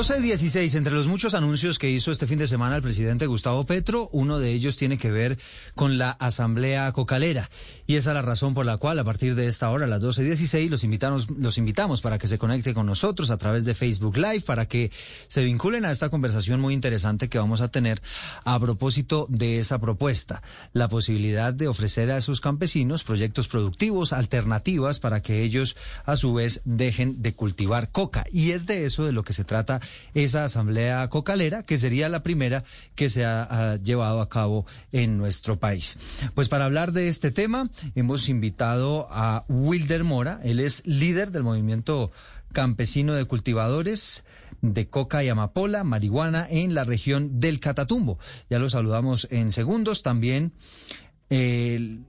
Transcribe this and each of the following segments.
12.16, entre los muchos anuncios que hizo este fin de semana el presidente Gustavo Petro, uno de ellos tiene que ver con la Asamblea Cocalera. Y esa es la razón por la cual a partir de esta hora, a las 12.16, los invitamos, los invitamos para que se conecte con nosotros a través de Facebook Live, para que se vinculen a esta conversación muy interesante que vamos a tener a propósito de esa propuesta. La posibilidad de ofrecer a esos campesinos proyectos productivos, alternativas, para que ellos a su vez dejen de cultivar coca. Y es de eso de lo que se trata esa asamblea cocalera, que sería la primera que se ha, llevado a cabo en nuestro país. Pues para hablar de este tema, hemos invitado a Wilder Mora, él es líder del movimiento campesino de cultivadores de coca y amapola, marihuana en la región del Catatumbo. Ya lo saludamos en segundos. También eh,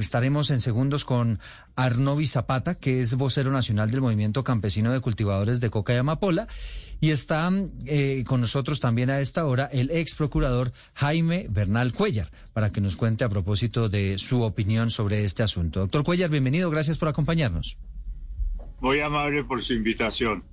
estaremos en segundos con Arnovi Zapata, que es vocero nacional del Movimiento Campesino de Cultivadores de Coca y Amapola. Y está eh, con nosotros también a esta hora el ex procurador Jaime Bernal Cuellar, para que nos cuente a propósito de su opinión sobre este asunto. Doctor Cuellar, bienvenido, gracias por acompañarnos. Muy amable por su invitación.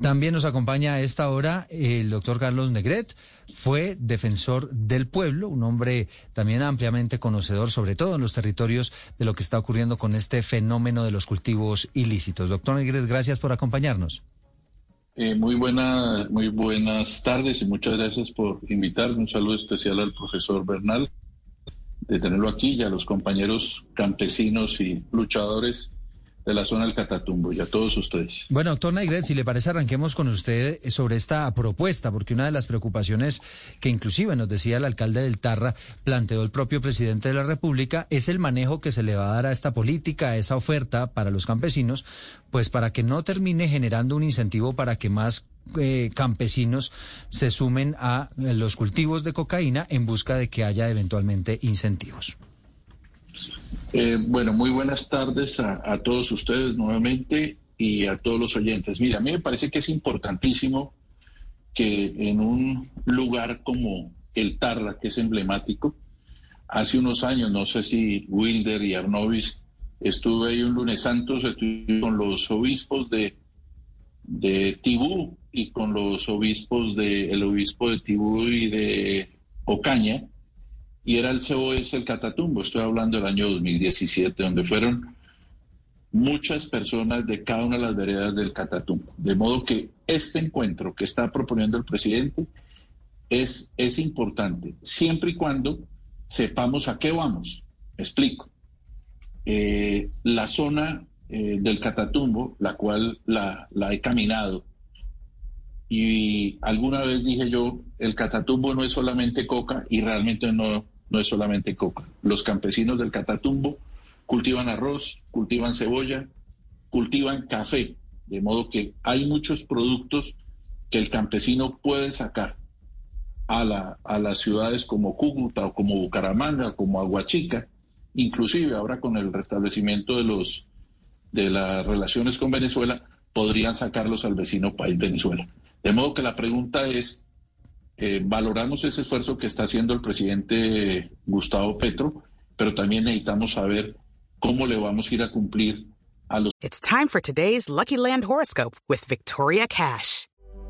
También nos acompaña a esta hora el doctor Carlos Negret, fue defensor del pueblo, un hombre también ampliamente conocedor, sobre todo en los territorios, de lo que está ocurriendo con este fenómeno de los cultivos ilícitos. Doctor Negret, gracias por acompañarnos. Eh, muy, buena, muy buenas tardes y muchas gracias por invitarme. Un saludo especial al profesor Bernal de tenerlo aquí y a los compañeros campesinos y luchadores de la zona del Catatumbo y a todos ustedes. Bueno, doctor Naigret, si le parece, arranquemos con usted sobre esta propuesta, porque una de las preocupaciones que inclusive nos decía el alcalde del Tarra, planteó el propio presidente de la República, es el manejo que se le va a dar a esta política, a esa oferta para los campesinos, pues para que no termine generando un incentivo para que más eh, campesinos se sumen a los cultivos de cocaína en busca de que haya eventualmente incentivos. Eh, bueno, muy buenas tardes a, todos ustedes nuevamente y a todos los oyentes. Mira, a mí me parece que es importantísimo que en un lugar como el Tarra, que es emblemático, hace unos años, no sé si Wilder y Arnovis, estuve ahí un lunes santo, estuve con los obispos de, de Tibú y con los obispos de, el obispo de Tibú y de Ocaña, y era el COS el Catatumbo, estoy hablando del año 2017, donde fueron muchas personas de cada una de las veredas del Catatumbo. De modo que este encuentro que está proponiendo el presidente es, es importante, siempre y cuando sepamos a qué vamos. explico. Eh, la zona eh, del Catatumbo, la cual la, la he caminado, y alguna vez dije yo, el Catatumbo no es solamente coca y realmente no, no es solamente coca. Los campesinos del Catatumbo cultivan arroz, cultivan cebolla, cultivan café, de modo que hay muchos productos que el campesino puede sacar a, la, a las ciudades como Cúcuta o como Bucaramanga, como Aguachica, inclusive ahora con el restablecimiento de los de las relaciones con Venezuela, podrían sacarlos al vecino país Venezuela. De modo que la pregunta es, eh, valoramos ese esfuerzo que está haciendo el presidente Gustavo Petro, pero también necesitamos saber cómo le vamos a ir a cumplir a los. It's time for today's Lucky Land horoscope with Victoria Cash.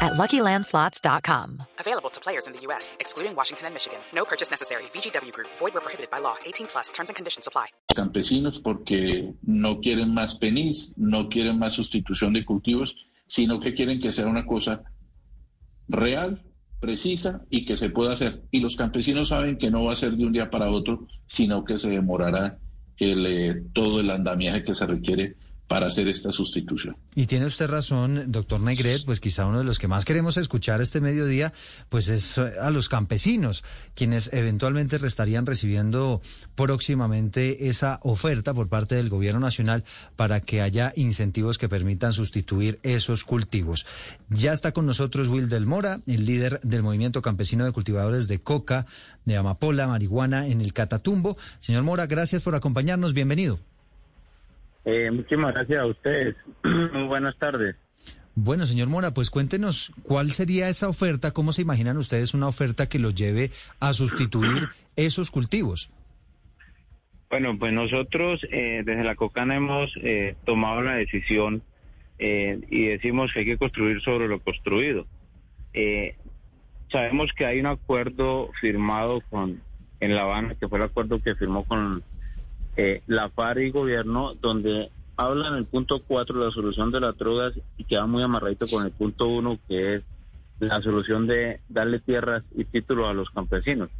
at LuckyLandSlots.com. Available to players in the U.S., excluding Washington and Michigan. No purchase necessary. VGW Group. Void where prohibited by law. 18 plus. Terms and conditions apply. Campesinos porque no quieren más penis, no quieren más sustitución de cultivos, sino que quieren que sea una cosa real, precisa y que se pueda hacer. Y los campesinos saben que no va a ser de un día para otro, sino que se demorará el, eh, todo el andamiaje que se requiere para hacer esta sustitución. Y tiene usted razón, doctor Negret, pues quizá uno de los que más queremos escuchar este mediodía, pues es a los campesinos, quienes eventualmente estarían recibiendo próximamente esa oferta por parte del gobierno nacional para que haya incentivos que permitan sustituir esos cultivos. Ya está con nosotros Will Del Mora, el líder del movimiento campesino de cultivadores de coca, de amapola, marihuana en el Catatumbo. Señor Mora, gracias por acompañarnos, bienvenido. Eh, muchísimas gracias a ustedes. Muy buenas tardes. Bueno, señor Mora, pues cuéntenos cuál sería esa oferta, cómo se imaginan ustedes una oferta que los lleve a sustituir esos cultivos. Bueno, pues nosotros eh, desde la Cocana hemos eh, tomado la decisión eh, y decimos que hay que construir sobre lo construido. Eh, sabemos que hay un acuerdo firmado con en La Habana, que fue el acuerdo que firmó con eh, la FARC y gobierno, donde habla en el punto 4 la solución de las drogas y que va muy amarradito con el punto 1, que es la solución de darle tierras y títulos a los campesinos.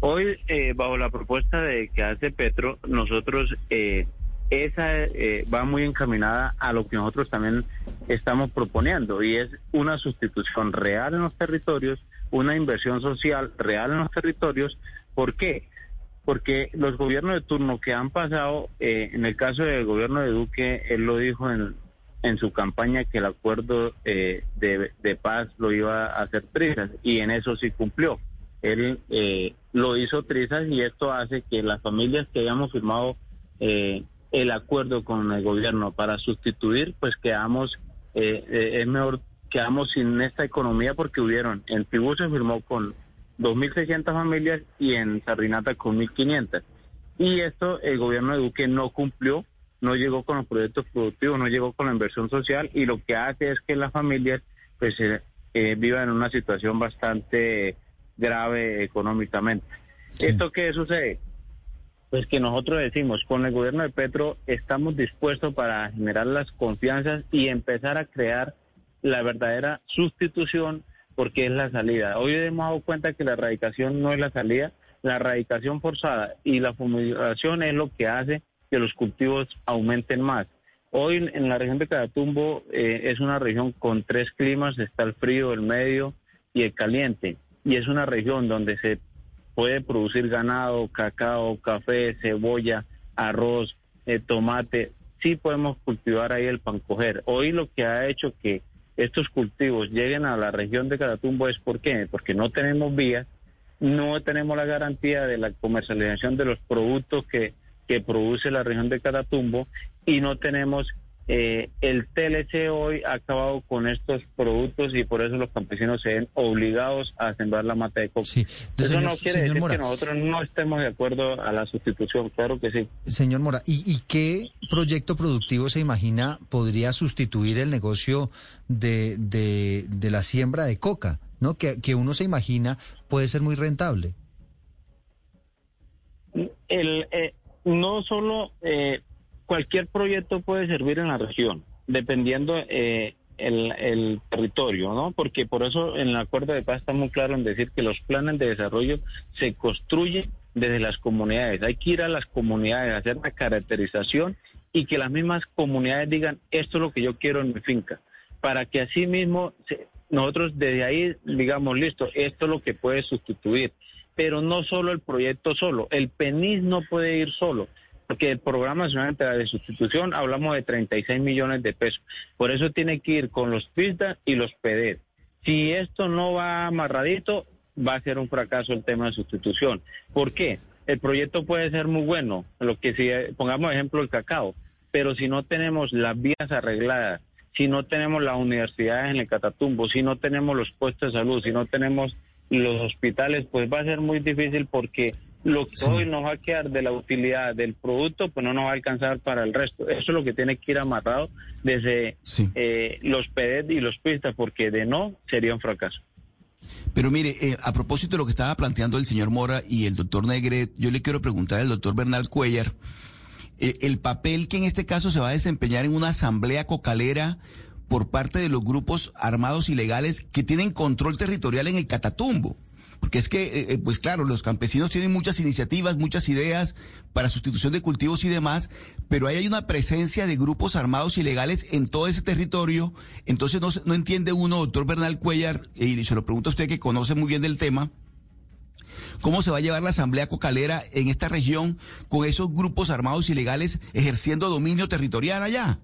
Hoy, eh, bajo la propuesta de que hace Petro, nosotros, eh, esa eh, va muy encaminada a lo que nosotros también estamos proponiendo y es una sustitución real en los territorios, una inversión social real en los territorios. ¿Por qué? Porque los gobiernos de turno que han pasado, eh, en el caso del gobierno de Duque, él lo dijo en, en su campaña que el acuerdo eh, de, paz lo iba a hacer trizas y en eso sí cumplió. Él eh, lo hizo trizas y esto hace que las familias que hayamos firmado eh, el acuerdo con el gobierno para sustituir, pues quedamos, eh, eh, es mejor, quedamos sin esta economía porque hubieron, en Tibú se firmó con 2.600 familias y en Sardinata con 1.500. Y esto el gobierno de Duque no cumplió, no llegó con los proyectos productivos, no llegó con la inversión social y lo que hace es que las familias pues eh, eh, vivan en una situación bastante grave económicamente. ¿Esto qué sucede? Pues que nosotros decimos, con el gobierno de Petro estamos dispuestos para generar las confianzas y empezar a crear la verdadera sustitución porque es la salida. Hoy hemos dado cuenta que la erradicación no es la salida, la erradicación forzada y la fumigación es lo que hace que los cultivos aumenten más. Hoy en la región de Catatumbo eh, es una región con tres climas, está el frío, el medio y el caliente. Y es una región donde se puede producir ganado, cacao, café, cebolla, arroz, eh, tomate. Sí podemos cultivar ahí el pancoger. Hoy lo que ha hecho que estos cultivos lleguen a la región de Catatumbo es. Porque no tenemos vías, no tenemos la garantía de la comercialización de los productos que, que produce la región de Catatumbo y no tenemos eh, el TLC hoy ha acabado con estos productos y por eso los campesinos se ven obligados a sembrar la mata de coca. Sí. De Eso señor- no quiere señor decir Mora. que nosotros no estemos de acuerdo a la sustitución, claro que sí. Señor Mora, ¿y, y qué proyecto productivo se imagina podría sustituir el negocio de, de, de la siembra de coca? ¿No? Que, que uno se imagina puede ser muy rentable. el, eh, no solo eh, cualquier proyecto puede servir en la región, dependiendo eh, el, el territorio, ¿no? Porque por eso en el acuerdo de paz está muy claro en decir que los planes de desarrollo se construyen desde las comunidades. Hay que ir a las comunidades, hacer la caracterización y que las mismas comunidades digan esto es lo que yo quiero en mi finca, para que así mismo nosotros desde ahí digamos listo, esto es lo que puede sustituir pero no solo el proyecto solo. El PENIS no puede ir solo, porque el Programa Nacional de Sustitución hablamos de 36 millones de pesos. Por eso tiene que ir con los PISDA y los PEDER. Si esto no va amarradito, va a ser un fracaso el tema de sustitución. ¿Por qué? El proyecto puede ser muy bueno, lo que si eh, pongamos ejemplo el cacao, pero si no tenemos las vías arregladas, si no tenemos las universidades en el Catatumbo, si no tenemos los puestos de salud, si no tenemos los hospitales, pues va a ser muy difícil porque lo que hoy nos va a quedar de la utilidad del producto, pues no nos va a alcanzar para el resto. Eso es lo que tiene que ir amarrado desde eh, los PEDET y los pistas, porque de no sería un fracaso. Pero mire, eh, a propósito de lo que estaba planteando el señor Mora y el doctor Negret, yo le quiero preguntar al doctor Bernal Cuellar, eh, el papel que en este caso se va a desempeñar en una asamblea cocalera por parte de los grupos armados ilegales que tienen control territorial en el Catatumbo. Porque es que, eh, eh, pues claro, los campesinos tienen muchas iniciativas, muchas ideas para sustitución de cultivos y demás, pero ahí hay una presencia de grupos armados ilegales en todo ese territorio. Entonces no, no entiende uno, doctor Bernal Cuellar, y se lo pregunta a usted que conoce muy bien del tema, ¿Cómo se va a llevar la Asamblea Cocalera en esta región con esos grupos armados ilegales ejerciendo dominio territorial allá?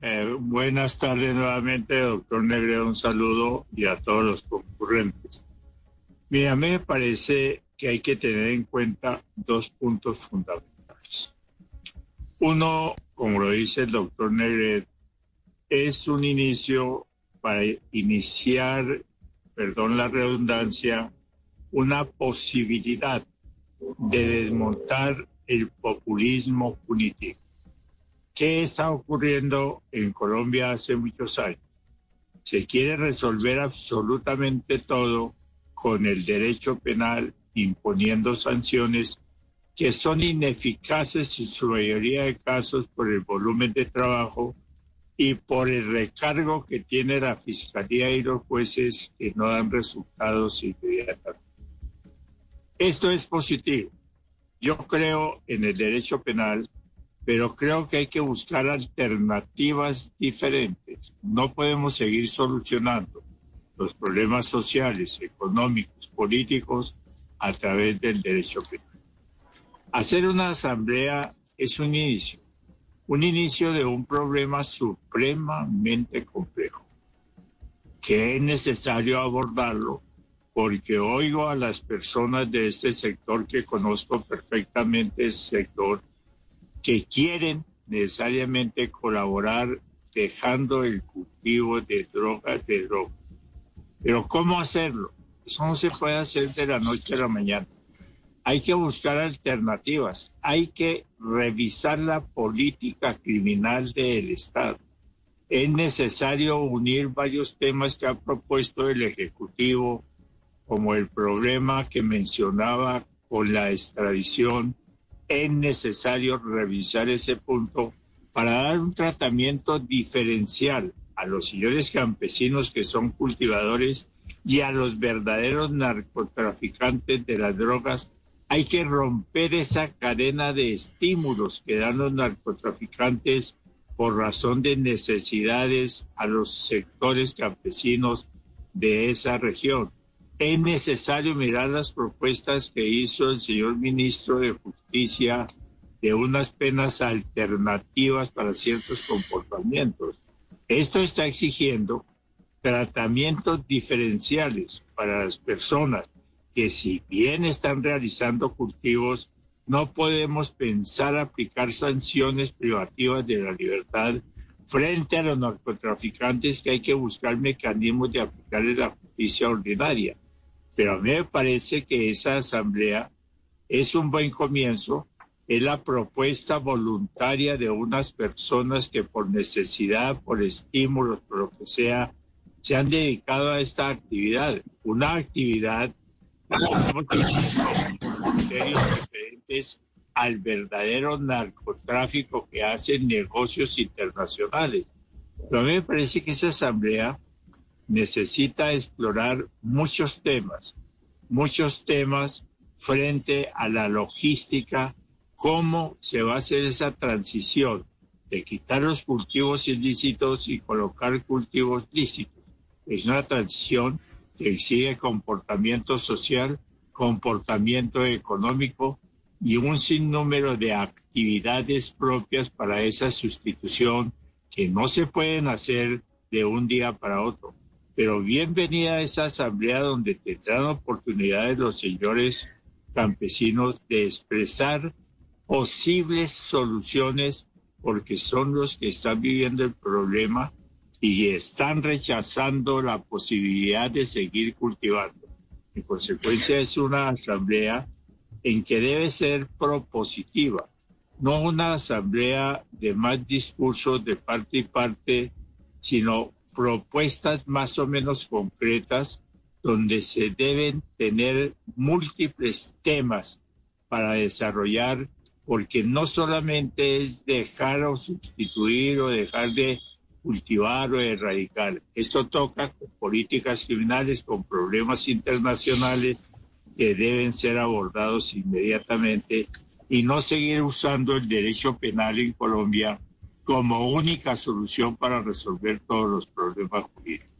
Eh, buenas tardes nuevamente, doctor Negre, un saludo y a todos los concurrentes. Mira, a me parece que hay que tener en cuenta dos puntos fundamentales. Uno, como lo dice el doctor Negre, es un inicio para iniciar, perdón la redundancia, una posibilidad de desmontar el populismo punitivo. ¿Qué está ocurriendo en Colombia hace muchos años? Se quiere resolver absolutamente todo con el derecho penal imponiendo sanciones que son ineficaces en su mayoría de casos por el volumen de trabajo y por el recargo que tiene la Fiscalía y los jueces que no dan resultados inmediatamente. Esto es positivo. Yo creo en el derecho penal, pero creo que hay que buscar alternativas diferentes. No podemos seguir solucionando los problemas sociales, económicos, políticos a través del derecho penal. Hacer una asamblea es un inicio, un inicio de un problema supremamente complejo, que es necesario abordarlo porque oigo a las personas de este sector que conozco perfectamente, sector, que quieren necesariamente colaborar dejando el cultivo de drogas, de drogas. Pero ¿cómo hacerlo? Eso no se puede hacer de la noche a la mañana. Hay que buscar alternativas, hay que revisar la política criminal del Estado. Es necesario unir varios temas que ha propuesto el Ejecutivo, como el problema que mencionaba con la extradición, es necesario revisar ese punto para dar un tratamiento diferencial a los señores campesinos que son cultivadores y a los verdaderos narcotraficantes de las drogas. Hay que romper esa cadena de estímulos que dan los narcotraficantes por razón de necesidades a los sectores campesinos de esa región es necesario mirar las propuestas que hizo el señor ministro de Justicia de unas penas alternativas para ciertos comportamientos. Esto está exigiendo tratamientos diferenciales para las personas que si bien están realizando cultivos, no podemos pensar aplicar sanciones privativas de la libertad frente a los narcotraficantes que hay que buscar mecanismos de aplicarles la justicia ordinaria. Pero a mí me parece que esa asamblea es un buen comienzo, es la propuesta voluntaria de unas personas que por necesidad, por estímulos, por lo que sea, se han dedicado a esta actividad. Una actividad diferentes al verdadero narcotráfico que hacen negocios internacionales. Pero a mí me parece que esa asamblea necesita explorar muchos temas, muchos temas frente a la logística, cómo se va a hacer esa transición de quitar los cultivos ilícitos y colocar cultivos lícitos. Es una transición que exige comportamiento social, comportamiento económico y un sinnúmero de actividades propias para esa sustitución que no se pueden hacer de un día para otro. Pero bienvenida a esa asamblea donde tendrán oportunidades los señores campesinos de expresar posibles soluciones porque son los que están viviendo el problema y están rechazando la posibilidad de seguir cultivando. En consecuencia, es una asamblea en que debe ser propositiva, no una asamblea de más discursos de parte y parte, sino propuestas más o menos concretas donde se deben tener múltiples temas para desarrollar, porque no solamente es dejar o sustituir o dejar de cultivar o erradicar. Esto toca con políticas criminales, con problemas internacionales que deben ser abordados inmediatamente y no seguir usando el derecho penal en Colombia como única solución para resolver todos los problemas jurídicos.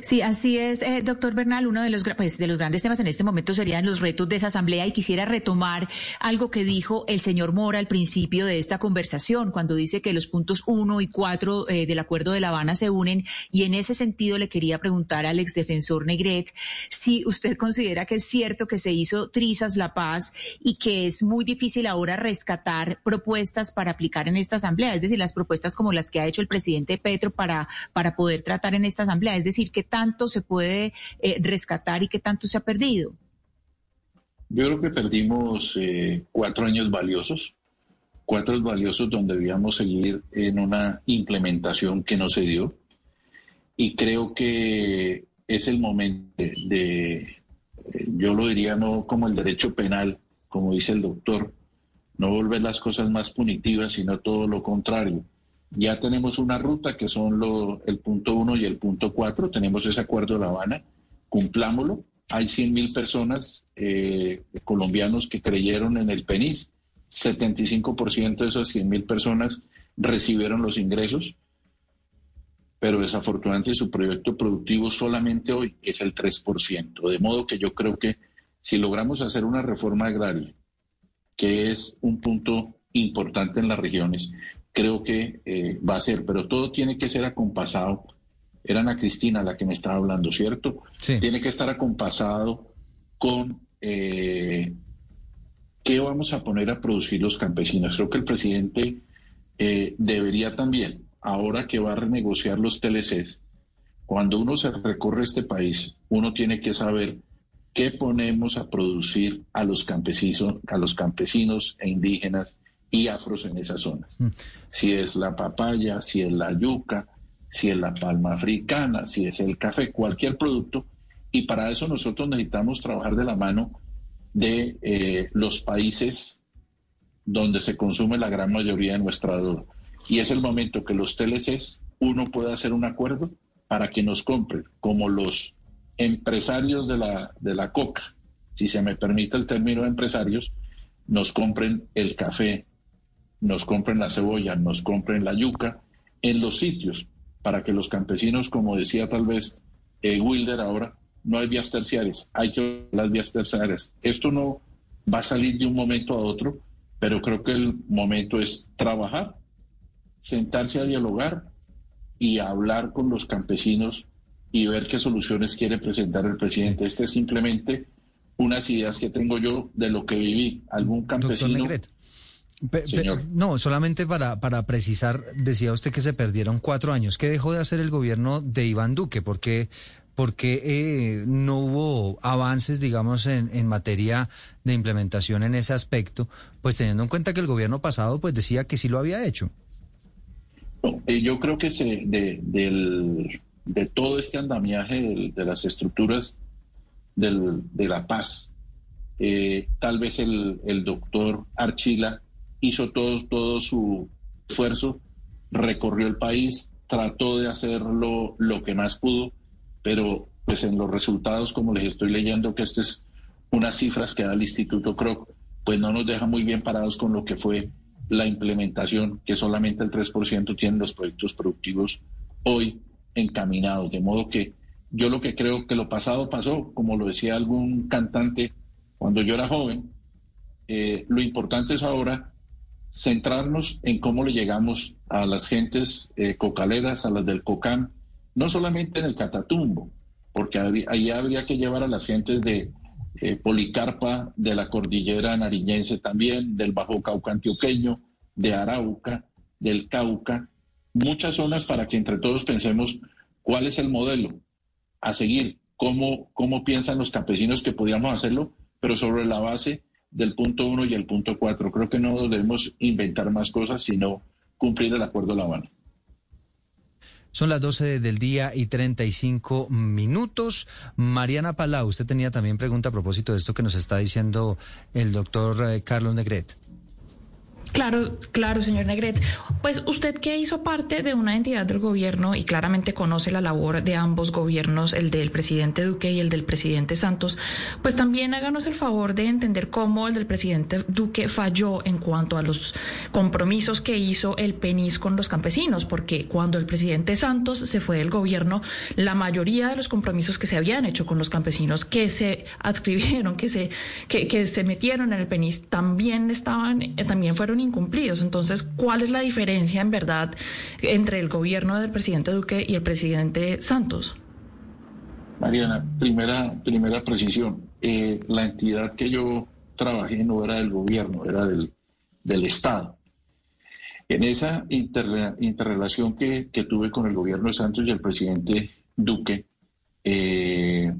Sí, así es, eh, doctor Bernal. Uno de los, pues, de los grandes temas en este momento serían los retos de esa asamblea y quisiera retomar algo que dijo el señor Mora al principio de esta conversación, cuando dice que los puntos uno y cuatro eh, del Acuerdo de La Habana se unen. Y en ese sentido le quería preguntar al exdefensor Negret si usted considera que es cierto que se hizo trizas la paz y que es muy difícil ahora rescatar propuestas para aplicar en esta asamblea, es decir, las propuestas como las que ha hecho el presidente Petro para, para poder tratar en esta asamblea, es decir, qué tanto se puede eh, rescatar y qué tanto se ha perdido? Yo creo que perdimos eh, cuatro años valiosos, cuatro valiosos donde debíamos seguir en una implementación que no se dio. Y creo que es el momento de, eh, yo lo diría no como el derecho penal, como dice el doctor, no volver las cosas más punitivas, sino todo lo contrario ya tenemos una ruta que son el punto 1 y el punto 4. Tenemos ese acuerdo de La Habana. Cumplámoslo. Hay 100 mil personas eh, colombianos que creyeron en el PENIS. 75% de esas 100 mil personas recibieron los ingresos, pero desafortunadamente su proyecto productivo solamente hoy es el 3%. De modo que yo creo que si logramos hacer una reforma agraria, que es un punto importante en las regiones, creo que eh, va a ser, pero todo tiene que ser acompasado. Era Ana Cristina la que me estaba hablando, ¿cierto? Tiene que estar acompasado con eh, qué vamos a poner a producir los campesinos. Creo que el presidente eh, debería también, ahora que va a renegociar los TLCs, cuando uno se recorre este país, uno tiene que saber qué ponemos a producir a los campesinos, a los campesinos e indígenas y afros en esas zonas. Mm. Si es la papaya, si es la yuca, si es la palma africana, si es el café, cualquier producto. Y para eso nosotros necesitamos trabajar de la mano de eh, los países donde se consume la gran mayoría de nuestra droga. Y es el momento que los TLCs, uno pueda hacer un acuerdo para que nos compren, como los empresarios de la, de la coca, si se me permite el término de empresarios, nos compren el café, nos compren la cebolla, nos compren la yuca en los sitios para que los campesinos, como decía tal vez eh, Wilder ahora, no hay vías terciarias, hay que las vías terciarias. Esto no va a salir de un momento a otro, pero creo que el momento es trabajar, sentarse a dialogar y hablar con los campesinos y ver qué soluciones quiere presentar el presidente. Este es simplemente unas ideas que tengo yo de lo que viví. Algún campesino no, solamente para, para precisar, decía usted que se perdieron cuatro años. ¿Qué dejó de hacer el gobierno de Iván Duque? ¿Por qué, eh, no hubo avances, digamos, en, en, materia de implementación en ese aspecto? Pues teniendo en cuenta que el gobierno pasado pues decía que sí lo había hecho. Eh, yo creo que se, de, del, de todo este andamiaje de, las estructuras del, de la paz, eh, tal vez el, el doctor Archila hizo todo, todo su esfuerzo, recorrió el país, trató de hacerlo lo que más pudo, pero pues en los resultados, como les estoy leyendo, que estas es unas cifras que da el Instituto Kroc, pues no nos deja muy bien parados con lo que fue la implementación, que solamente el 3% tienen los proyectos productivos hoy encaminados. De modo que yo lo que creo que lo pasado pasó, como lo decía algún cantante cuando yo era joven, eh, lo importante es ahora centrarnos en cómo le llegamos a las gentes eh, cocaleras, a las del COCAM, no solamente en el Catatumbo, porque ahí habría que llevar a las gentes de eh, Policarpa, de la cordillera nariñense también, del Bajo Cauca antioqueño, de Arauca, del Cauca, muchas zonas para que entre todos pensemos cuál es el modelo a seguir, cómo, cómo piensan los campesinos que podíamos hacerlo, pero sobre la base del punto uno y el punto cuatro. Creo que no debemos inventar más cosas, sino cumplir el acuerdo de La Habana. Son las 12 del día y 35 minutos. Mariana Palau, usted tenía también pregunta a propósito de esto que nos está diciendo el doctor eh, Carlos Negret. Claro, claro, señor Negret. Pues usted que hizo parte de una entidad del gobierno y claramente conoce la labor de ambos gobiernos, el del presidente Duque y el del presidente Santos, pues también háganos el favor de entender cómo el del presidente Duque falló en cuanto a los compromisos que hizo el PENIS con los campesinos, porque cuando el presidente Santos se fue del gobierno, la mayoría de los compromisos que se habían hecho con los campesinos, que se adscribieron, que se, que, que se metieron en el PENIS, también estaban, eh, también fueron incumplidos. Entonces, ¿cuál es la diferencia en verdad entre el gobierno del presidente Duque y el presidente Santos? Mariana, primera, primera precisión. Eh, la entidad que yo trabajé no era del gobierno, era del, del Estado. En esa interrelación que, que, tuve con el gobierno de Santos y el presidente Duque, eh,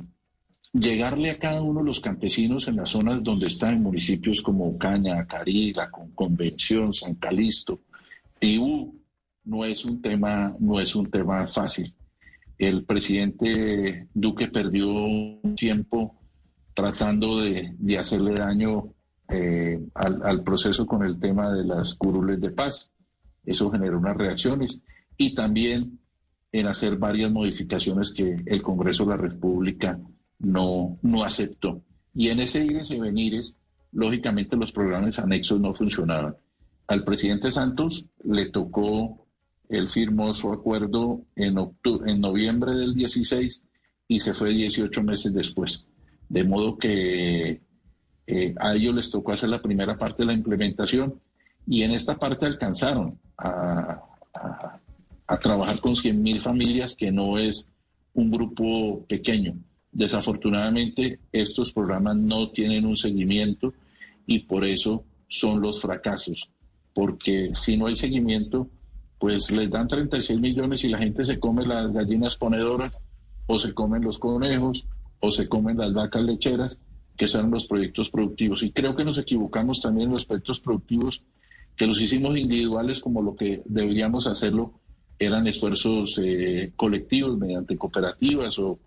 llegarle a cada uno de los campesinos en las zonas donde están municipios como Caña, Carila, Convención, San Calisto, Tibú, no es un tema, no es un tema fácil. El presidente Duque perdió un tiempo tratando de, hacerle daño eh, al, al, proceso con el tema de las curules de paz. Eso generó unas reacciones y también en hacer varias modificaciones que el Congreso de la República no, no aceptó. Y en ese ires y venires, lógicamente los programas anexos no funcionaban. Al presidente Santos le tocó, él firmó su acuerdo en, en noviembre del 16 y se fue 18 meses después. De modo que eh, a ellos les tocó hacer la primera parte de la implementación y en esta parte alcanzaron a, a, a trabajar con 100.000 familias, que no es un grupo pequeño. Desafortunadamente, estos programas no tienen un seguimiento y por eso son los fracasos, porque si no hay seguimiento, pues les dan 36 millones y la gente se come las gallinas ponedoras o se comen los conejos o se comen las vacas lecheras, que son los proyectos productivos. Y creo que nos equivocamos también en los proyectos productivos, que los hicimos individuales como lo que deberíamos hacerlo eran esfuerzos eh, colectivos mediante cooperativas o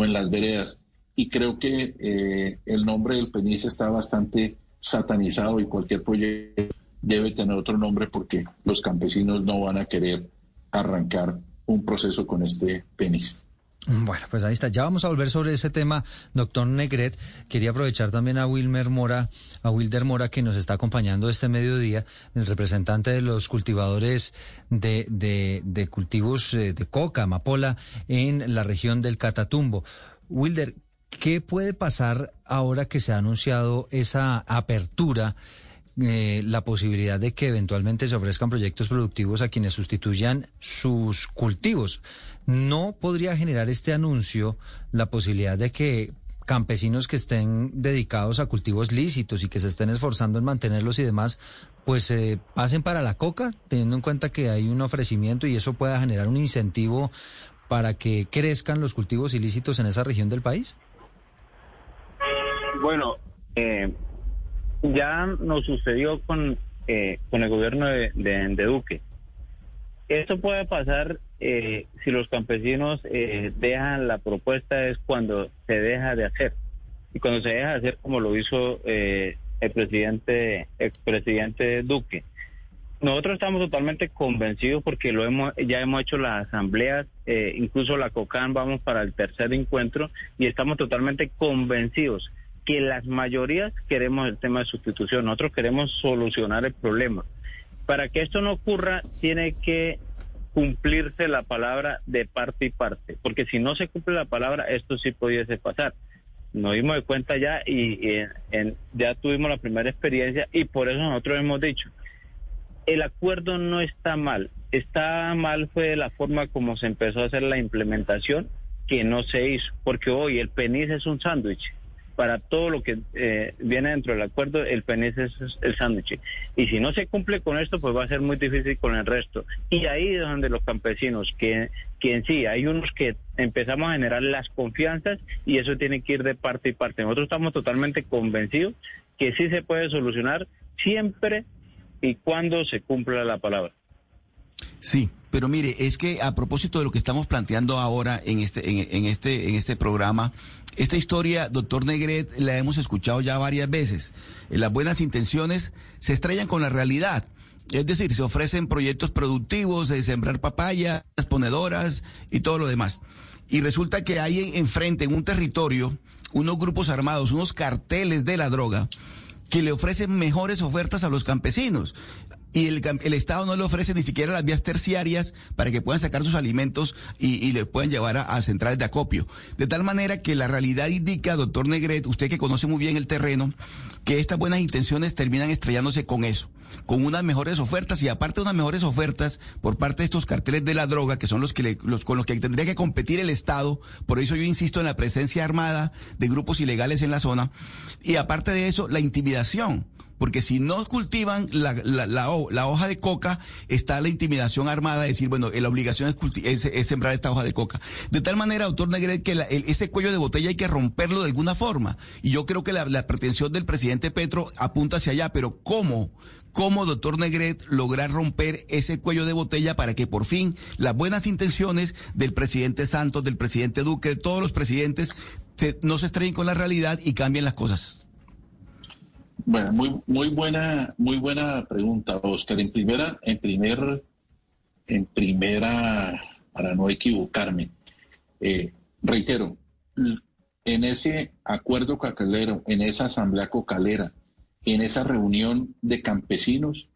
o en las veredas. Y creo que eh, el nombre del PENIS está bastante satanizado y cualquier proyecto debe tener otro nombre porque los campesinos no van a querer arrancar un proceso con este PENIS. Bueno, pues ahí está. Ya vamos a volver sobre ese tema, doctor Negret. Quería aprovechar también a Wilmer Mora, a Wilder Mora, que nos está acompañando este mediodía, el representante de los cultivadores de, de, de cultivos eh, de coca, amapola, en la región del Catatumbo. Wilder, ¿qué puede pasar ahora que se ha anunciado esa apertura? Eh, la posibilidad de que eventualmente se ofrezcan proyectos productivos a quienes sustituyan sus cultivos. ¿No podría generar este anuncio la posibilidad de que campesinos que estén dedicados a cultivos lícitos y que se estén esforzando en mantenerlos y demás, pues eh, pasen para la coca, teniendo en cuenta que hay un ofrecimiento y eso pueda generar un incentivo para que crezcan los cultivos ilícitos en esa región del país? Bueno, eh, ya nos sucedió con, eh, con el gobierno de, de Duque. Esto puede pasar eh, si los campesinos eh, dejan la propuesta es cuando se deja de hacer. Y cuando se deja de hacer como lo hizo eh, el presidente, expresidente Duque. Nosotros estamos totalmente convencidos porque lo hemos, ya hemos hecho las asambleas, incluso la COCAN vamos para el tercer encuentro y estamos totalmente convencidos que las mayorías queremos el tema de sustitución, nosotros queremos solucionar el problema. Para que esto no ocurra, tiene que cumplirse la palabra de parte y parte, porque si no se cumple la palabra, esto sí pudiese pasar. Nos dimos de cuenta ya y, ya tuvimos la primera experiencia y por eso nosotros hemos dicho, el acuerdo no está mal, está mal fue la forma como se empezó a hacer la implementación que no se hizo, porque hoy el PENIS es un sándwich. Para todo lo que eh, viene dentro del acuerdo, el penís es el sándwich. Y si no se cumple con esto, pues va a ser muy difícil con el resto. Y ahí es donde los campesinos, que, que en sí hay unos que empezamos a generar las confianzas y eso tiene que ir de parte y parte. Nosotros estamos totalmente convencidos que sí se puede solucionar siempre y cuando se cumpla la palabra. Sí, pero mire, es que a propósito de lo que estamos planteando ahora en este, en, este, en este programa, esta historia, doctor Negret, la hemos escuchado ya varias veces. Las buenas intenciones se estrellan con la realidad. Es decir, se ofrecen proyectos productivos de sembrar papaya, ponedoras y todo lo demás. Y resulta que hay enfrente, en un territorio, unos grupos armados, unos carteles de la droga, que le ofrecen mejores ofertas a los campesinos y el, el, Estado no le ofrece ni siquiera las vías terciarias para que puedan sacar sus alimentos y, y le puedan llevar a, centrales de acopio. De tal manera que la realidad indica, doctor Negret, usted que conoce muy bien el terreno, que estas buenas intenciones terminan estrellándose con eso, con unas mejores ofertas y aparte de unas mejores ofertas por parte de estos carteles de la droga, que son los que los, con los que tendría que competir el Estado, por eso yo insisto en la presencia armada de grupos ilegales en la zona, y aparte de eso, la intimidación porque si no cultivan la, la, la, hoja de coca, está la intimidación armada de decir, bueno, la obligación es, es, sembrar esta hoja de coca. De tal manera, doctor Negret, que ese cuello de botella hay que romperlo de alguna forma. Y yo creo que la, pretensión del presidente Petro apunta hacia allá, pero ¿cómo? ¿Cómo, doctor Negret, lograr romper ese cuello de botella para que por fin las buenas intenciones del presidente Santos, del presidente Duque, de todos los presidentes, no se estrellen con la realidad y cambien las cosas? Bueno, muy, muy buena, muy buena pregunta, Oscar. En primera, en primer, en primera, para no equivocarme, eh, reitero, en ese acuerdo cocalero, en esa asamblea cocalera, en esa reunión de campesinos,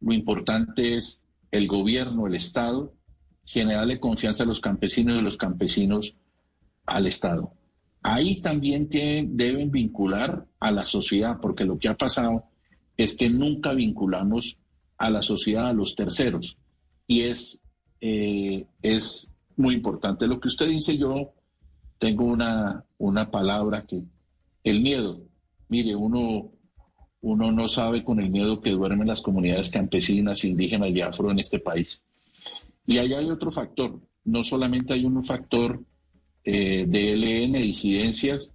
lo importante es el gobierno, el Estado, generarle confianza a los campesinos y los campesinos al Estado. Ahí también deben vincular a la sociedad, porque lo que ha pasado es que nunca vinculamos a la sociedad, a los terceros. Y es, eh, es muy importante. Lo que usted dice, yo tengo una, una palabra que, el miedo. Mire, uno, uno no sabe con el miedo que duermen las comunidades campesinas, indígenas y afro en este país. Y ahí hay otro factor. No solamente hay un factor eh, de LN, disidencias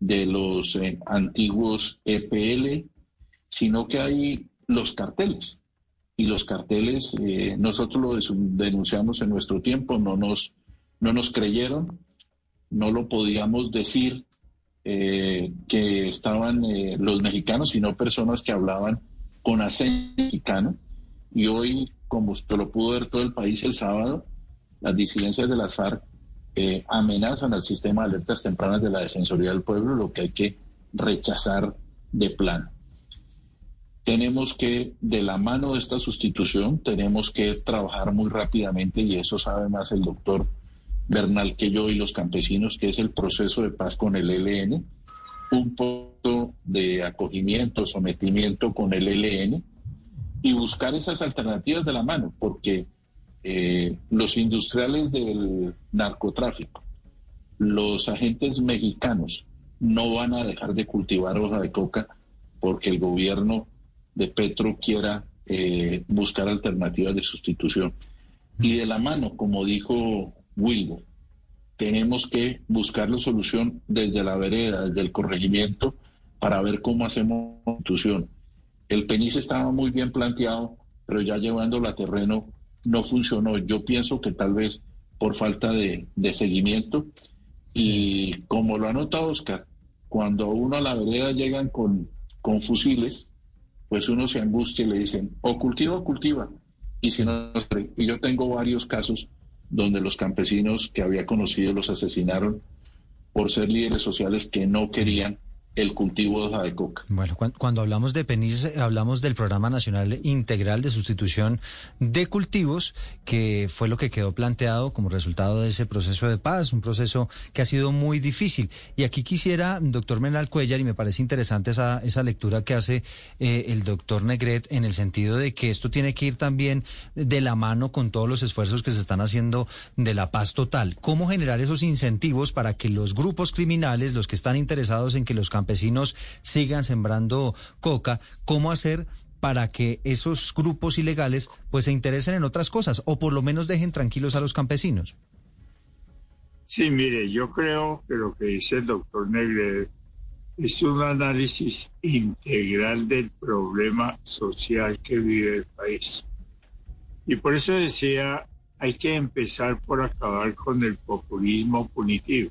de los eh, antiguos EPL, sino que hay los carteles. Y los carteles, eh, nosotros lo denunciamos en nuestro tiempo, no nos, no nos creyeron, no lo podíamos decir que estaban los mexicanos, sino personas que hablaban con acento mexicano. Y hoy, como usted lo pudo ver todo el país el sábado, las disidencias de las FARC amenazan al sistema de alertas tempranas de la Defensoría del Pueblo, lo que hay que rechazar de plano. Tenemos que, de la mano de esta sustitución, tenemos que trabajar muy rápidamente, y eso sabe más el doctor Bernal que yo y los campesinos, que es el proceso de paz con el ELN, un punto de acogimiento, sometimiento con el ELN, y buscar esas alternativas de la mano, porque eh, los industriales del narcotráfico, los agentes mexicanos no van a dejar de cultivar hoja de coca porque el gobierno de Petro quiera eh, buscar alternativas de sustitución. Y de la mano, como dijo Wilder, tenemos que buscar la solución desde la vereda, desde el corregimiento, para ver cómo hacemos sustitución. El PENIS estaba muy bien planteado, pero ya llevándolo a terreno no funcionó. Yo pienso que tal vez por falta de, seguimiento y como lo ha notado Oscar, cuando uno a la vereda llegan con, con fusiles, pues uno se angustia y le dicen, o cultiva o cultiva. Y si no, y yo tengo varios casos donde los campesinos que había conocido los asesinaron por ser líderes sociales que no querían el cultivo de hoja de coca. Bueno, cuando, hablamos de PENIS, eh, hablamos del Programa Nacional Integral de Sustitución de Cultivos, que fue lo que quedó planteado como resultado de ese proceso de paz, un proceso que ha sido muy difícil. Y aquí quisiera, doctor Menal Cuellar, y me parece interesante esa, esa lectura que hace eh, el doctor Negret, en el sentido de que esto tiene que ir también de la mano con todos los esfuerzos que se están haciendo de la paz total. ¿Cómo generar esos incentivos para que los grupos criminales, los que están interesados en que los campos campesinos sigan sembrando coca, ¿cómo hacer para que esos grupos ilegales pues se interesen en otras cosas o por lo menos dejen tranquilos a los campesinos? Sí, mire, yo creo que lo que dice el doctor Negre es un análisis integral del problema social que vive el país. Y por eso decía, hay que empezar por acabar con el populismo punitivo.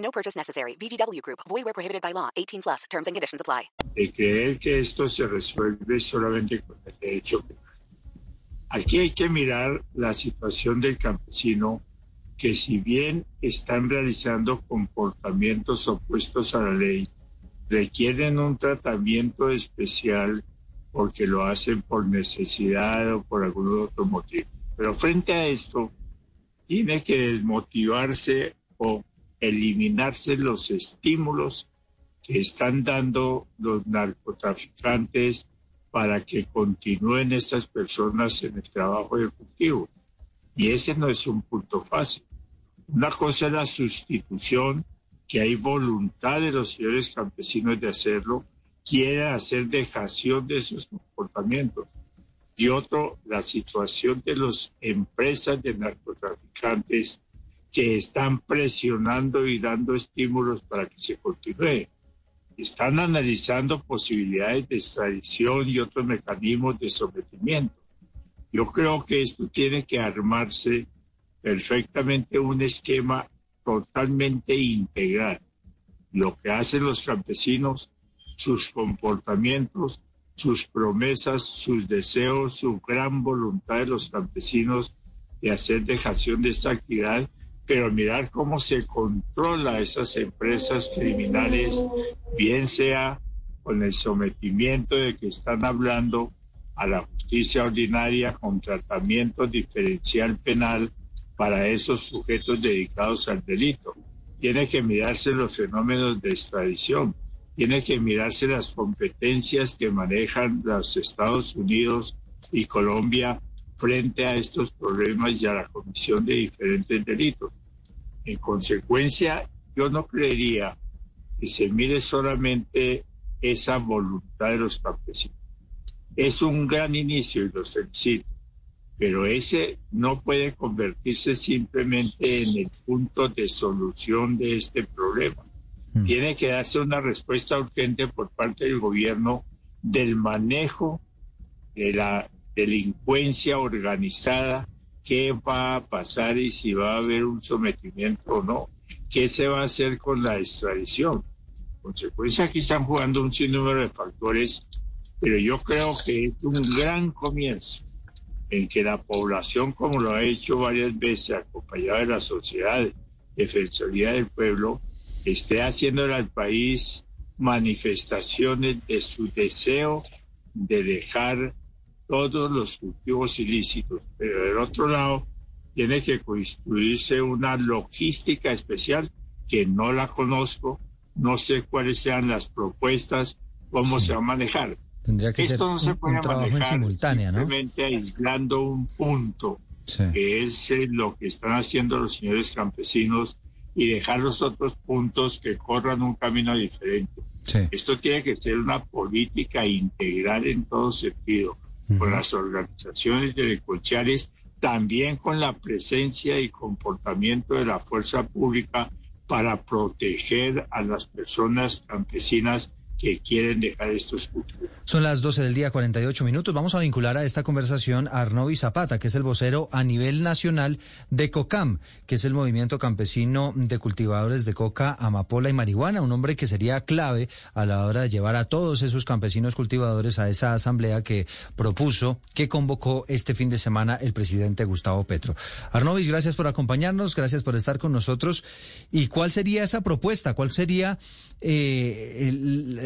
No purchase necessary. VGW Group. Void where prohibited by law. 18 plus. Terms and conditions apply. De creer que esto se resuelve solamente con el derecho penal. Aquí hay que mirar la situación del campesino que si bien están realizando comportamientos opuestos a la ley, requieren un tratamiento especial porque lo hacen por necesidad o por algún otro motivo. Pero frente a esto, tiene que desmotivarse o eliminarse los estímulos que están dando los narcotraficantes para que continúen estas personas en el trabajo ejecutivo. Y ese no es un punto fácil. Una cosa es la sustitución, que hay voluntad de los señores campesinos de hacerlo, quieren hacer dejación de sus comportamientos. Y otro, la situación de las empresas de narcotraficantes que están presionando y dando estímulos para que se continúe. Están analizando posibilidades de extradición y otros mecanismos de sometimiento. Yo creo que esto tiene que armarse perfectamente un esquema totalmente integral. Lo que hacen los campesinos, sus comportamientos, sus promesas, sus deseos, su gran voluntad de los campesinos de hacer dejación de esta actividad, pero mirar cómo se controla esas empresas criminales, bien sea con el sometimiento de que están hablando a la justicia ordinaria con tratamiento diferencial penal para esos sujetos dedicados al delito. Tiene que mirarse los fenómenos de extradición, tiene que mirarse las competencias que manejan los Estados Unidos y Colombia frente a estos problemas y a la comisión de diferentes delitos. En consecuencia, yo no creería que se mire solamente esa voluntad de los campesinos. Es un gran inicio y los felicito, pero ese no puede convertirse simplemente en el punto de solución de este problema. Tiene que darse una respuesta urgente por parte del gobierno del manejo de la delincuencia organizada, qué va a pasar y si va a haber un sometimiento o no, qué se va a hacer con la extradición. En consecuencia, aquí están jugando un sinnúmero de factores, pero yo creo que es un gran comienzo en que la población, como lo ha hecho varias veces, acompañada de la sociedad, Defensoría del Pueblo, esté haciendo al país manifestaciones de su deseo de dejar todos los cultivos ilícitos. Pero del otro lado, tiene que construirse una logística especial que no la conozco, no sé cuáles sean las propuestas, cómo se va a manejar. Tendría que Esto no se puede un manejar simultánea, ¿no? simplemente aislando un punto, Sí. que es eh, lo que están haciendo los señores campesinos, y dejar los otros puntos que corran un camino diferente. Sí. Esto tiene que ser una política integral en todo sentido, con las organizaciones delincuenciales, también con la presencia y comportamiento de la fuerza pública para proteger a las personas campesinas que quieren dejar estos cultivos. Son las 12 del día, 48 minutos. Vamos a vincular a esta conversación a Arnovi Zapata, que es el vocero a nivel nacional de COCAM, que es el movimiento campesino de cultivadores de coca, amapola y marihuana, un hombre que sería clave a la hora de llevar a todos esos campesinos cultivadores a esa asamblea que propuso, que convocó este fin de semana el presidente Gustavo Petro. Arnovis, gracias por acompañarnos, gracias por estar con nosotros. ¿Y cuál sería esa propuesta? ¿Cuál sería eh,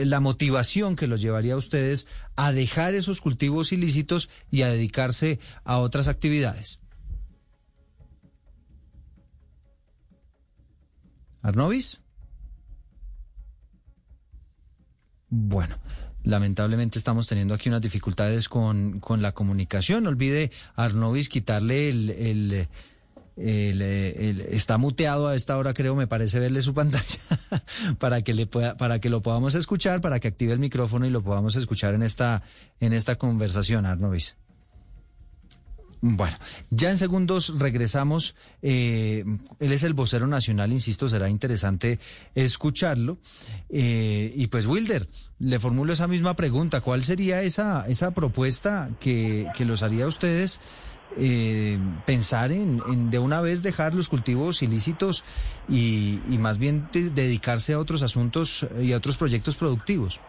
la motivación que los llevaría a ustedes a dejar esos cultivos ilícitos y a dedicarse a otras actividades? Arnovis. Bueno, lamentablemente estamos teniendo aquí unas dificultades con, con la comunicación. Olvide, Arnovis, quitarle el, el el, está muteado a esta hora, creo, me parece verle su pantalla para que le pueda, para que lo podamos escuchar, para que active el micrófono y lo podamos escuchar en esta, en esta conversación, Arnovis. Bueno, ya en segundos regresamos. Eh, él es el vocero nacional, insisto, será interesante escucharlo. Eh, y pues, Wilder, le formulo esa misma pregunta. ¿Cuál sería esa, esa propuesta que, que los haría a ustedes eh, pensar en, de una vez dejar los cultivos ilícitos y, más bien dedicarse a otros asuntos y a otros proyectos productivos?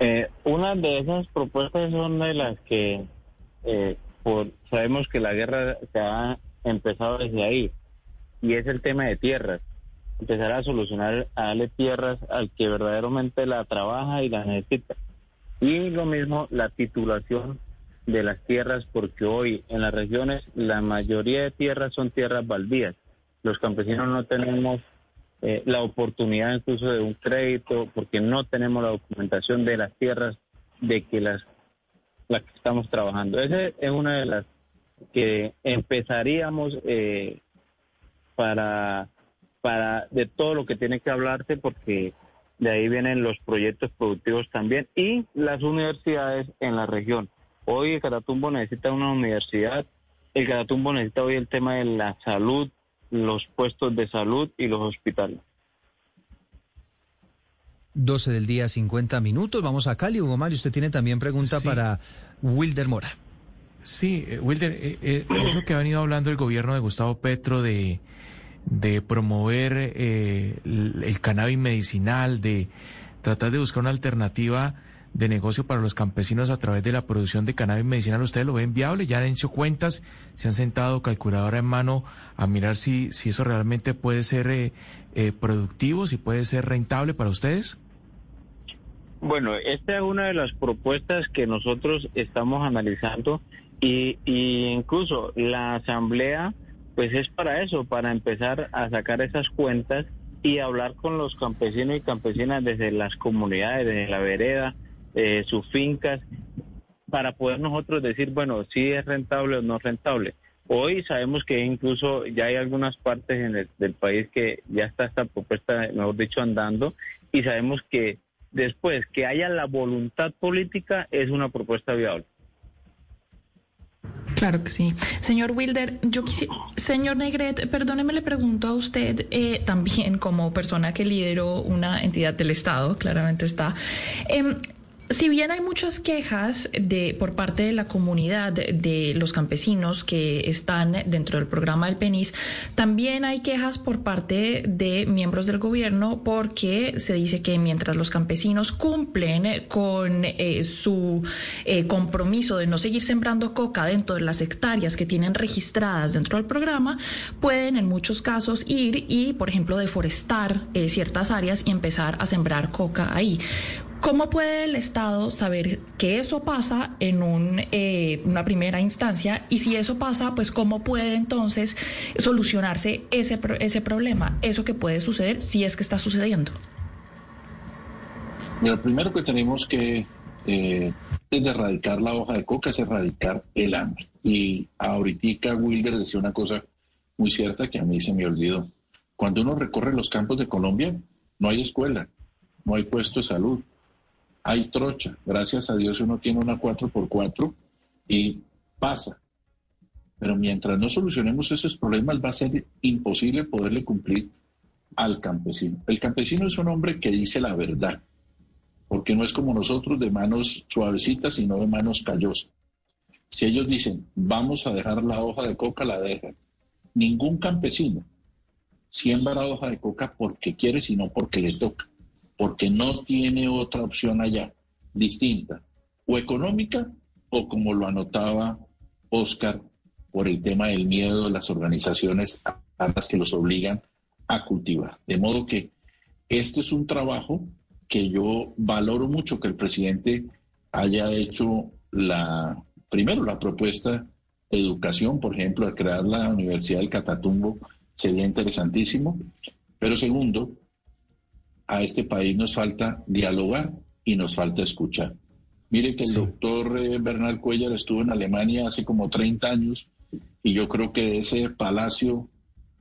Eh, una de esas propuestas son de las que eh, por, sabemos que la guerra se ha empezado desde ahí y es el tema de tierras. Empezar a solucionar, a darle tierras al que verdaderamente la trabaja y la necesita. Y lo mismo la titulación de las tierras porque hoy en las regiones la mayoría de tierras son tierras baldías. Los campesinos no tenemos eh, la oportunidad incluso de un crédito porque no tenemos la documentación de las tierras de que las, las que estamos trabajando. Esa es una de las que empezaríamos eh, para, para de todo lo que tiene que hablarse porque de ahí vienen los proyectos productivos también y las universidades en la región. Hoy el Catatumbo necesita una universidad, el Catatumbo necesita hoy el tema de la salud, los puestos de salud y los hospitales. 12 del día, 50 minutos. Vamos a Cali, Hugo Mario. Usted tiene también pregunta para Wilder Mora. Sí, eh, Wilder, eh, eh, eso que ha venido hablando el gobierno de Gustavo Petro de, de promover el, el cannabis medicinal, de tratar de buscar una alternativa de negocio para los campesinos a través de la producción de cannabis medicinal. ¿Ustedes lo ven viable? ¿Ya han hecho cuentas? ¿Se han sentado calculadora en mano a mirar si, si eso realmente puede ser eh, eh, productivo, si puede ser rentable para ustedes? Bueno, esta es una de las propuestas que nosotros estamos analizando y, y incluso la asamblea pues es para eso, para empezar a sacar esas cuentas y hablar con los campesinos y campesinas desde las comunidades, desde la vereda, eh, sus fincas, para poder nosotros decir, bueno, si es rentable o no rentable. Hoy sabemos que incluso ya hay algunas partes en el, del país que ya está esta propuesta, mejor dicho, andando, y sabemos que después que haya la voluntad política es una propuesta viable. Claro que sí. Señor Wilder, yo quisiera, señor Negret, perdóneme, le pregunto a usted eh, también como persona que lideró una entidad del Estado, claramente está. Eh, si bien hay muchas quejas de, por parte de la comunidad de los campesinos que están dentro del programa del PENIS, también hay quejas por parte de miembros del gobierno porque se dice que mientras los campesinos cumplen con eh, su eh, compromiso de no seguir sembrando coca dentro de las hectáreas que tienen registradas dentro del programa, pueden en muchos casos ir y, por ejemplo, deforestar eh, ciertas áreas y empezar a sembrar coca ahí. ¿Cómo puede el Estado saber que eso pasa en un, eh, una primera instancia? Y si eso pasa, pues cómo puede entonces solucionarse ese, ese problema, eso que puede suceder si es que está sucediendo. Lo primero que tenemos que eh, es erradicar la hoja de coca, es erradicar el hambre. Y ahorita Wilder decía una cosa muy cierta que a mí se me olvidó. Cuando uno recorre los campos de Colombia, no hay escuela, no hay puesto de salud, hay trocha. Gracias a Dios uno tiene una 4x4 y pasa. Pero mientras no solucionemos esos problemas va a ser imposible poderle cumplir al campesino. El campesino es un hombre que dice la verdad, porque no es como nosotros de manos suavecitas, sino de manos callosas. Si ellos dicen, vamos a dejar la hoja de coca, la dejan. Ningún campesino siembra la hoja de coca porque quiere, sino porque le toca, porque no tiene otra opción allá, distinta, o económica, o como lo anotaba Oscar, por el tema del miedo de las organizaciones a las que los obligan a cultivar. De modo que esto es un trabajo que yo valoro mucho que el presidente haya hecho la primero, la propuesta de educación, por ejemplo, de crear la Universidad del Catatumbo, sería interesantísimo. Pero segundo, a este país nos falta dialogar y nos falta escuchar. Mire que el doctor eh, Bernal Cuellar estuvo en Alemania hace como 30 años y yo creo que de ese palacio,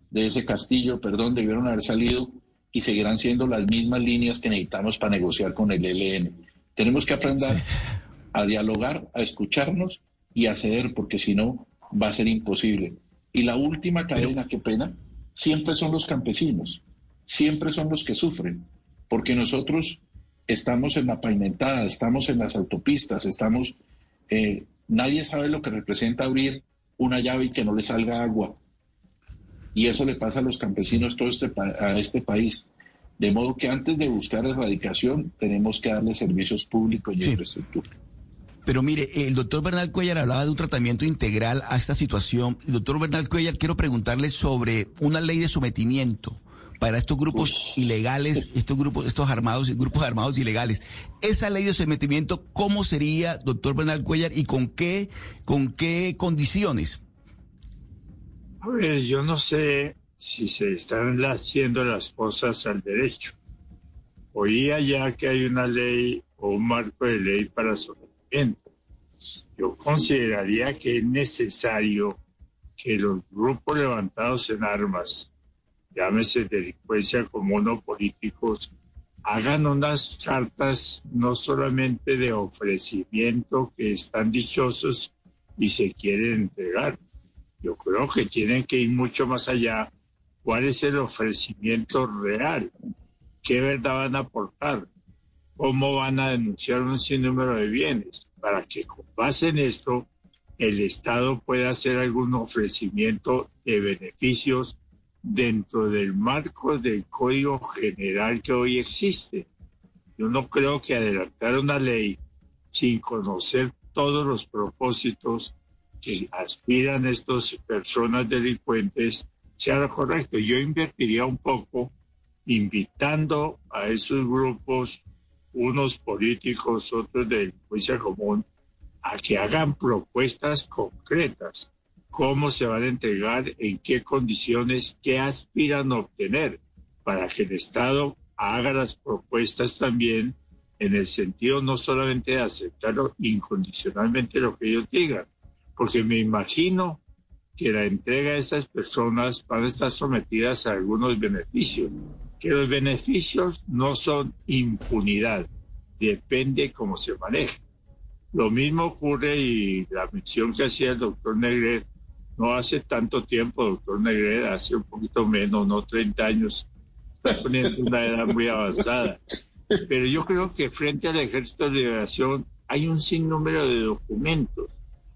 de ese castillo, perdón, debieron haber salido y seguirán siendo las mismas líneas que necesitamos para negociar con el ELN. Tenemos que aprender a dialogar, a escucharnos y a ceder, porque si no va a ser imposible. Y la última cadena, qué pena, siempre son los campesinos, siempre son los que sufren, porque nosotros estamos en la pavimentada, estamos en las autopistas, estamos... Eh, nadie sabe lo que representa abrir una llave y que no le salga agua. Y eso le pasa a los campesinos todo este, a este país. De modo que antes de buscar erradicación tenemos que darle servicios públicos y infraestructura. Pero mire, el doctor Bernal Cuellar hablaba de un tratamiento integral a esta situación. doctor Bernal Cuellar, quiero preguntarle sobre una ley de sometimiento para estos grupos ilegales, estos grupos, estos armados, grupos armados ilegales. Esa ley de sometimiento, ¿cómo sería, doctor Bernal Cuellar, y con qué, con qué condiciones? A ver, yo no sé si se están haciendo las cosas al derecho. Oía ya que hay una ley o un marco de ley para sometimiento yo consideraría que es necesario que los grupos levantados en armas, llámese delincuencia común o políticos, hagan unas cartas no solamente de ofrecimiento que están dichosos y se quieren entregar. Yo creo que tienen que ir mucho más allá. ¿Cuál es el ofrecimiento real? ¿Qué verdad van a aportar? cómo van a denunciar un sinnúmero de bienes, para que con base en esto el Estado pueda hacer algún ofrecimiento de beneficios dentro del marco del Código General que hoy existe. Yo no creo que adelantar una ley sin conocer todos los propósitos que aspiran estas personas delincuentes sea lo correcto. Yo invertiría un poco invitando a esos grupos unos políticos, otros de delincuencia común, a que hagan propuestas concretas. ¿Cómo se van a entregar? ¿En qué condiciones? ¿Qué aspiran a obtener? Para que el Estado haga las propuestas también en el sentido no solamente de aceptarlo incondicionalmente lo que ellos digan, porque me imagino que la entrega de estas personas van a estar sometidas a algunos beneficios, que los beneficios no son impunidad, depende cómo se maneje. Lo mismo ocurre y la mención que hacía el doctor Negret, no hace tanto tiempo, doctor Negret, hace un poquito menos, no 30 años, está poniendo una edad muy avanzada. Pero yo creo que frente al Ejército de Liberación hay un sinnúmero de documentos,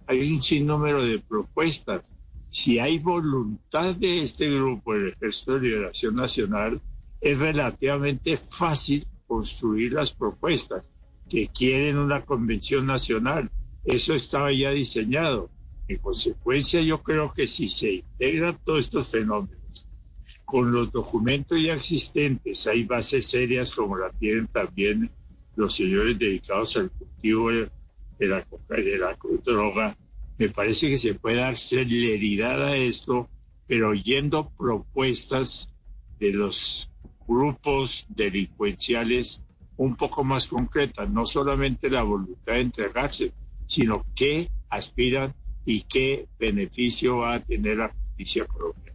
hay un sinnúmero de propuestas. Si hay voluntad de este grupo, el Ejército de Liberación Nacional, es relativamente fácil construir las propuestas que quieren una convención nacional. Eso estaba ya diseñado. En consecuencia, yo creo que si se integran todos estos fenómenos con los documentos ya existentes, hay bases serias como la tienen también los señores dedicados al cultivo de la, de la droga, me parece que se puede dar celeridad a esto, pero oyendo propuestas de los grupos delincuenciales un poco más concretas, no solamente la voluntad de entregarse, sino qué aspiran y qué beneficio va a tener la justicia propia.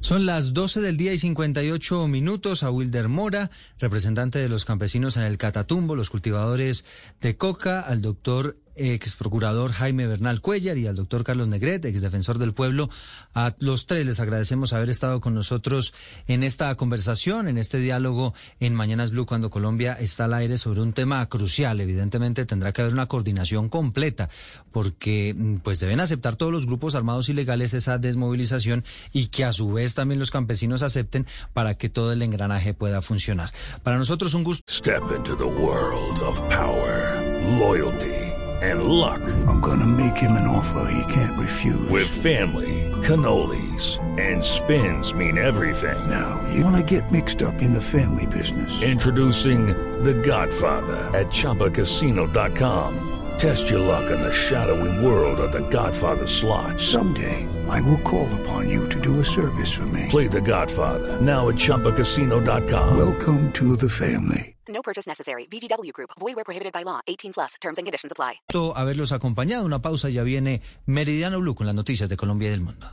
Son las 12 del día y 58 minutos a Wilder Mora, representante de los campesinos en el Catatumbo, los cultivadores de coca, al doctor ex procurador Jaime Bernal Cuellar y al doctor Carlos Negret, ex defensor del pueblo. A los tres les agradecemos haber estado con nosotros en esta conversación, en este diálogo en Mañanas Blue cuando Colombia está al aire sobre un tema crucial. Evidentemente tendrá que haber una coordinación completa porque mm, pues deben aceptar todos los grupos armados ilegales esa desmovilización y que a su vez también los campesinos acepten para que todo el engranaje pueda funcionar. Para nosotros un gusto. Step into the world of power, loyalty. and luck. I'm gonna make him an offer he can't refuse. With family, cannolis, and spins mean everything. Now, you wanna get mixed up in the family business. Introducing The Godfather at ChumbaCasino.com. Test your luck in the shadowy world of The Godfather slot. Someday, I will call upon you to do a service for me. Play The Godfather now at ChumbaCasino.com. Welcome to the family. No purchase necessary. VGW Group. Void where prohibited by law. 18 plus. Terms and conditions apply. Haberlos acompañado. Una pausa. Ya viene Meridiano Blue con las noticias de Colombia y del mundo.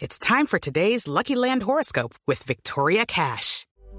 It's time for today's Lucky Land horoscope with Victoria Cash.